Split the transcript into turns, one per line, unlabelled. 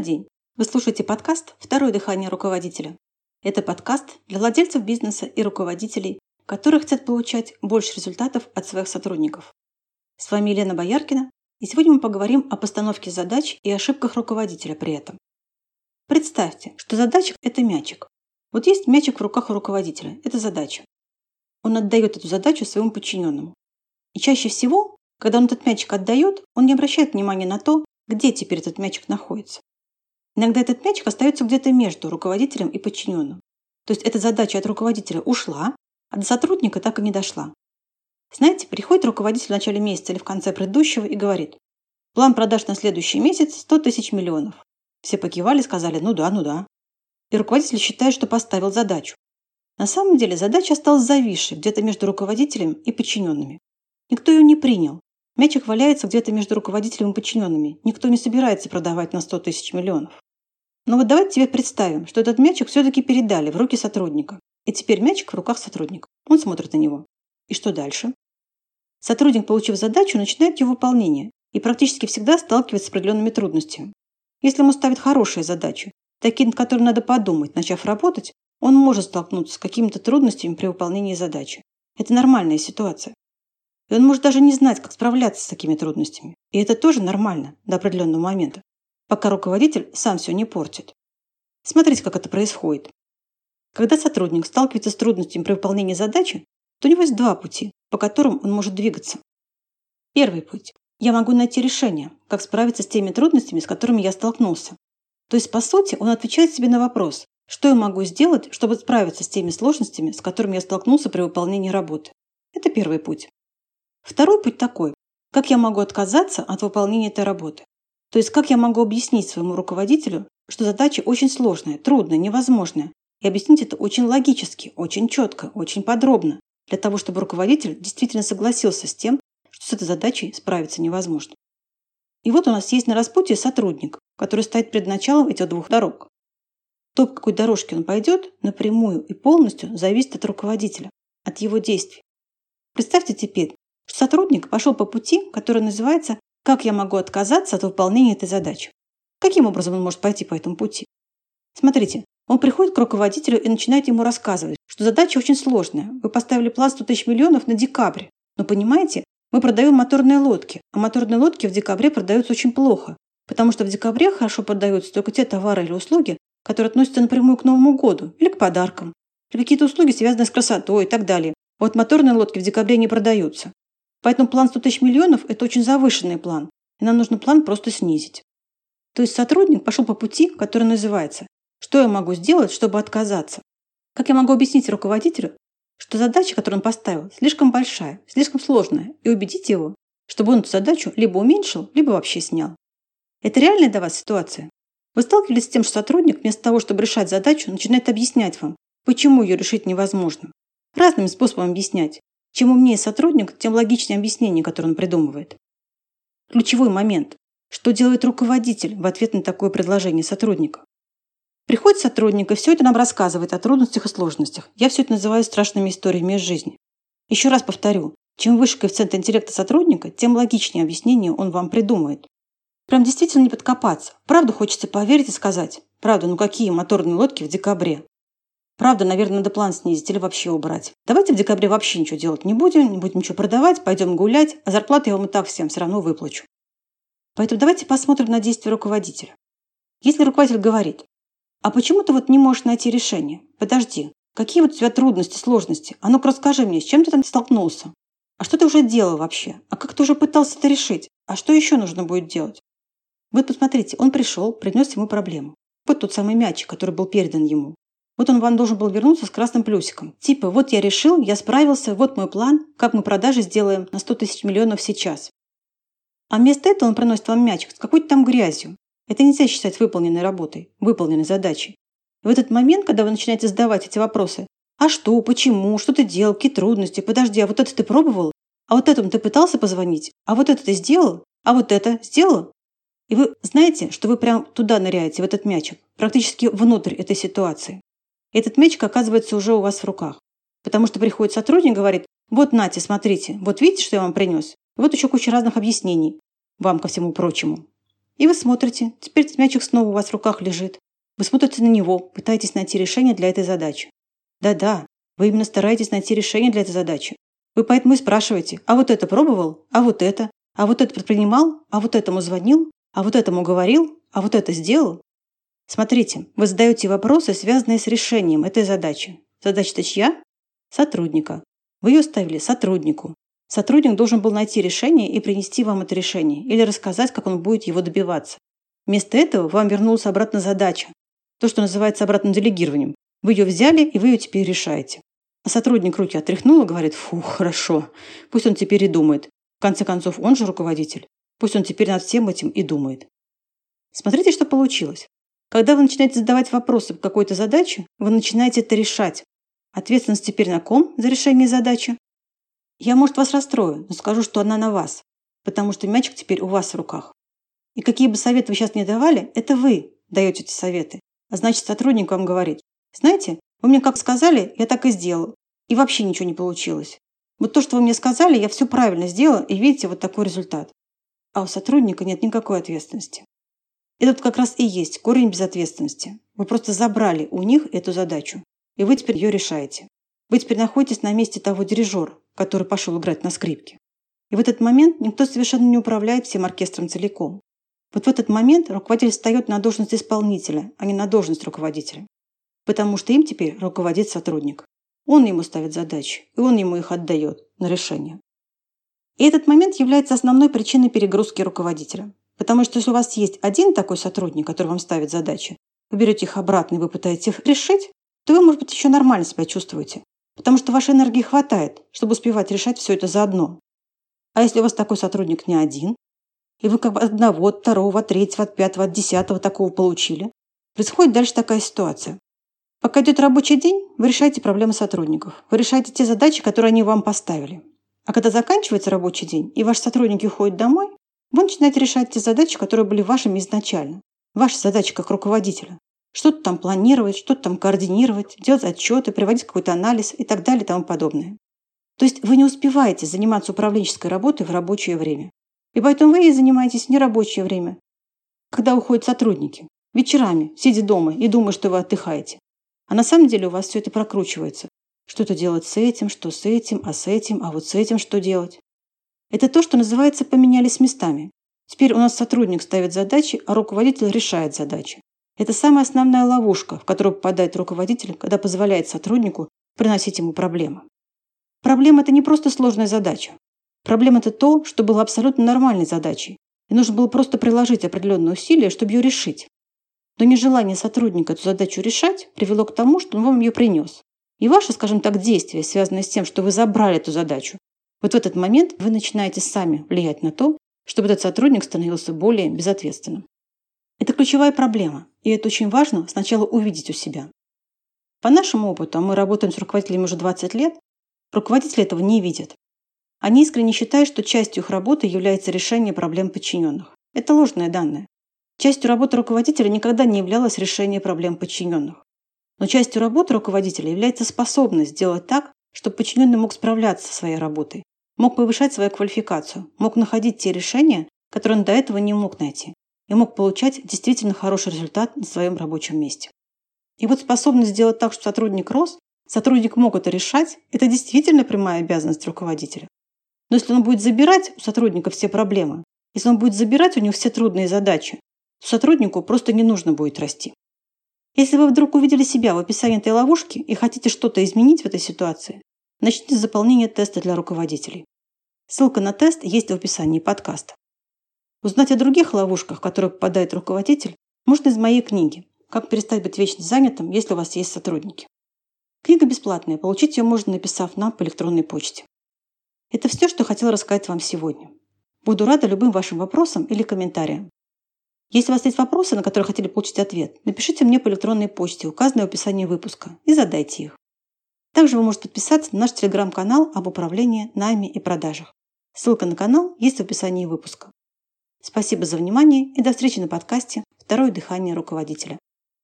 Добрый день! Вы слушаете подкаст «Второе дыхание руководителя». Это подкаст для владельцев бизнеса и руководителей, которые хотят получать больше результатов от своих сотрудников. С вами Елена Бояркина, и сегодня мы поговорим о постановке задач и ошибках руководителя при этом. Представьте, что задача – это мячик. Вот есть мячик в руках у руководителя – это задача. Он отдает эту задачу своему подчиненному. И чаще всего, когда он этот мячик отдает, он не обращает внимания на то, где теперь этот мячик находится. Иногда этот мячик остается где-то между руководителем и подчиненным. То есть эта задача от руководителя ушла, а до сотрудника так и не дошла. Знаете, приходит руководитель в начале месяца или в конце предыдущего и говорит, план продаж на следующий месяц 100 тысяч миллионов. Все покивали, сказали, ну да, ну да. И руководитель считает, что поставил задачу. На самом деле задача осталась зависшей где-то между руководителем и подчиненными. Никто ее не принял. Мячик валяется где-то между руководителем и подчиненными. Никто не собирается продавать на 100 тысяч миллионов. Но вот давайте тебе представим, что этот мячик все-таки передали в руки сотрудника. И теперь мячик в руках сотрудника. Он смотрит на него. И что дальше? Сотрудник, получив задачу, начинает ее выполнение и практически всегда сталкивается с определенными трудностями. Если ему ставят хорошие задачи, такие, над которыми надо подумать, начав работать, он может столкнуться с какими-то трудностями при выполнении задачи. Это нормальная ситуация. И он может даже не знать, как справляться с такими трудностями. И это тоже нормально до определенного момента, пока руководитель сам все не портит. Смотрите, как это происходит. Когда сотрудник сталкивается с трудностями при выполнении задачи, то у него есть два пути, по которым он может двигаться. Первый путь. Я могу найти решение, как справиться с теми трудностями, с которыми я столкнулся. То есть, по сути, он отвечает себе на вопрос, что я могу сделать, чтобы справиться с теми сложностями, с которыми я столкнулся при выполнении работы. Это первый путь. Второй путь такой, как я могу отказаться от выполнения этой работы. То есть как я могу объяснить своему руководителю, что задача очень сложная, трудная, невозможная, и объяснить это очень логически, очень четко, очень подробно, для того, чтобы руководитель действительно согласился с тем, что с этой задачей справиться невозможно. И вот у нас есть на распутье сотрудник, который стоит перед началом этих двух дорог. То, по какой дорожке он пойдет, напрямую и полностью зависит от руководителя, от его действий. Представьте теперь, что сотрудник пошел по пути, который называется «Как я могу отказаться от выполнения этой задачи?». Каким образом он может пойти по этому пути? Смотрите, он приходит к руководителю и начинает ему рассказывать, что задача очень сложная. Вы поставили план 100 тысяч миллионов на декабрь. Но понимаете, мы продаем моторные лодки, а моторные лодки в декабре продаются очень плохо, потому что в декабре хорошо продаются только те товары или услуги, которые относятся напрямую к Новому году или к подаркам, или какие-то услуги, связанные с красотой и так далее. Вот моторные лодки в декабре не продаются. Поэтому план 100 тысяч миллионов – это очень завышенный план, и нам нужно план просто снизить. То есть сотрудник пошел по пути, который называется «Что я могу сделать, чтобы отказаться?» Как я могу объяснить руководителю, что задача, которую он поставил, слишком большая, слишком сложная, и убедить его, чтобы он эту задачу либо уменьшил, либо вообще снял? Это реальная для вас ситуация? Вы сталкивались с тем, что сотрудник вместо того, чтобы решать задачу, начинает объяснять вам, почему ее решить невозможно. Разными способами объяснять, чем умнее сотрудник, тем логичнее объяснение, которое он придумывает. Ключевой момент. Что делает руководитель в ответ на такое предложение сотрудника? Приходит сотрудник и все это нам рассказывает о трудностях и сложностях. Я все это называю страшными историями из жизни. Еще раз повторю, чем выше коэффициент интеллекта сотрудника, тем логичнее объяснение он вам придумает. Прям действительно не подкопаться. Правду хочется поверить и сказать. Правда, ну какие моторные лодки в декабре? Правда, наверное, надо план снизить или вообще убрать. Давайте в декабре вообще ничего делать не будем, не будем ничего продавать, пойдем гулять, а зарплату я вам и так всем все равно выплачу. Поэтому давайте посмотрим на действия руководителя. Если руководитель говорит, а почему ты вот не можешь найти решение? Подожди, какие вот у тебя трудности, сложности? А ну-ка расскажи мне, с чем ты там столкнулся? А что ты уже делал вообще? А как ты уже пытался это решить? А что еще нужно будет делать? Вот посмотрите, он пришел, принес ему проблему. Вот тот самый мячик, который был передан ему. Вот он вам должен был вернуться с красным плюсиком. Типа, вот я решил, я справился, вот мой план, как мы продажи сделаем на 100 тысяч миллионов сейчас. А вместо этого он приносит вам мячик с какой-то там грязью. Это нельзя считать выполненной работой, выполненной задачей. В этот момент, когда вы начинаете задавать эти вопросы, а что, почему, что ты делал, какие трудности, подожди, а вот это ты пробовал? А вот этому ты пытался позвонить? А вот это ты сделал? А вот это сделал? И вы знаете, что вы прям туда ныряете, в этот мячик, практически внутрь этой ситуации. Этот мячик оказывается уже у вас в руках. Потому что приходит сотрудник и говорит, вот Нате, смотрите, вот видите, что я вам принес? Вот еще куча разных объяснений вам ко всему прочему. И вы смотрите, теперь этот мячик снова у вас в руках лежит. Вы смотрите на него, пытаетесь найти решение для этой задачи. Да-да, вы именно стараетесь найти решение для этой задачи. Вы поэтому и спрашиваете, а вот это пробовал, а вот это, а вот это предпринимал, а вот этому звонил, а вот этому говорил, а вот это сделал. Смотрите, вы задаете вопросы, связанные с решением этой задачи. Задача-то чья? Сотрудника. Вы ее ставили сотруднику. Сотрудник должен был найти решение и принести вам это решение, или рассказать, как он будет его добиваться. Вместо этого вам вернулась обратно задача. То, что называется обратным делегированием. Вы ее взяли, и вы ее теперь решаете. А сотрудник руки отряхнул и говорит, фу, хорошо, пусть он теперь и думает. В конце концов, он же руководитель. Пусть он теперь над всем этим и думает. Смотрите, что получилось. Когда вы начинаете задавать вопросы по какой-то задаче, вы начинаете это решать. Ответственность теперь на ком за решение задачи? Я, может, вас расстрою, но скажу, что она на вас, потому что мячик теперь у вас в руках. И какие бы советы вы сейчас не давали, это вы даете эти советы. А значит, сотрудник вам говорит, знаете, вы мне как сказали, я так и сделал. И вообще ничего не получилось. Вот то, что вы мне сказали, я все правильно сделал, и видите вот такой результат. А у сотрудника нет никакой ответственности. Тут как раз и есть корень безответственности. Вы просто забрали у них эту задачу, и вы теперь ее решаете. Вы теперь находитесь на месте того дирижера, который пошел играть на скрипке. И в этот момент никто совершенно не управляет всем оркестром целиком. Вот в этот момент руководитель встает на должность исполнителя, а не на должность руководителя потому что им теперь руководит сотрудник. Он ему ставит задачи, и он ему их отдает на решение. И этот момент является основной причиной перегрузки руководителя. Потому что если у вас есть один такой сотрудник, который вам ставит задачи, вы берете их обратно и вы пытаетесь их решить, то вы, может быть, еще нормально себя чувствуете. Потому что вашей энергии хватает, чтобы успевать решать все это заодно. А если у вас такой сотрудник не один, и вы как бы одного, от второго, от третьего, от пятого, от десятого такого получили, происходит дальше такая ситуация. Пока идет рабочий день, вы решаете проблемы сотрудников. Вы решаете те задачи, которые они вам поставили. А когда заканчивается рабочий день, и ваши сотрудники уходят домой, вы начинаете решать те задачи, которые были вашими изначально. Ваша задача как руководителя. Что-то там планировать, что-то там координировать, делать отчеты, приводить какой-то анализ и так далее и тому подобное. То есть вы не успеваете заниматься управленческой работой в рабочее время. И поэтому вы и занимаетесь в нерабочее время, когда уходят сотрудники, вечерами, сидя дома и думая, что вы отдыхаете. А на самом деле у вас все это прокручивается. Что-то делать с этим, что с этим, а с этим, а вот с этим что делать. Это то, что называется поменялись местами. Теперь у нас сотрудник ставит задачи, а руководитель решает задачи. Это самая основная ловушка, в которую попадает руководитель, когда позволяет сотруднику приносить ему проблемы. Проблема – это не просто сложная задача. Проблема – это то, что было абсолютно нормальной задачей, и нужно было просто приложить определенные усилия, чтобы ее решить. Но нежелание сотрудника эту задачу решать привело к тому, что он вам ее принес. И ваше, скажем так, действие, связанное с тем, что вы забрали эту задачу, вот в этот момент вы начинаете сами влиять на то, чтобы этот сотрудник становился более безответственным. Это ключевая проблема, и это очень важно сначала увидеть у себя. По нашему опыту, а мы работаем с руководителями уже 20 лет, руководители этого не видят. Они искренне считают, что частью их работы является решение проблем подчиненных. Это ложное данное. Частью работы руководителя никогда не являлось решение проблем подчиненных. Но частью работы руководителя является способность сделать так, чтобы подчиненный мог справляться со своей работой, мог повышать свою квалификацию, мог находить те решения, которые он до этого не мог найти, и мог получать действительно хороший результат на своем рабочем месте. И вот способность сделать так, чтобы сотрудник рос, сотрудник мог это решать, это действительно прямая обязанность руководителя. Но если он будет забирать у сотрудника все проблемы, если он будет забирать у него все трудные задачи, сотруднику просто не нужно будет расти. Если вы вдруг увидели себя в описании этой ловушки и хотите что-то изменить в этой ситуации, начните с заполнения теста для руководителей. Ссылка на тест есть в описании подкаста. Узнать о других ловушках, в которые попадает руководитель, можно из моей книги «Как перестать быть вечно занятым, если у вас есть сотрудники». Книга бесплатная, получить ее можно, написав нам по электронной почте. Это все, что хотела рассказать вам сегодня. Буду рада любым вашим вопросам или комментариям. Если у вас есть вопросы, на которые хотели получить ответ, напишите мне по электронной почте, указанной в описании выпуска, и задайте их. Также вы можете подписаться на наш телеграм-канал об управлении, найме и продажах. Ссылка на канал есть в описании выпуска. Спасибо за внимание и до встречи на подкасте «Второе дыхание руководителя».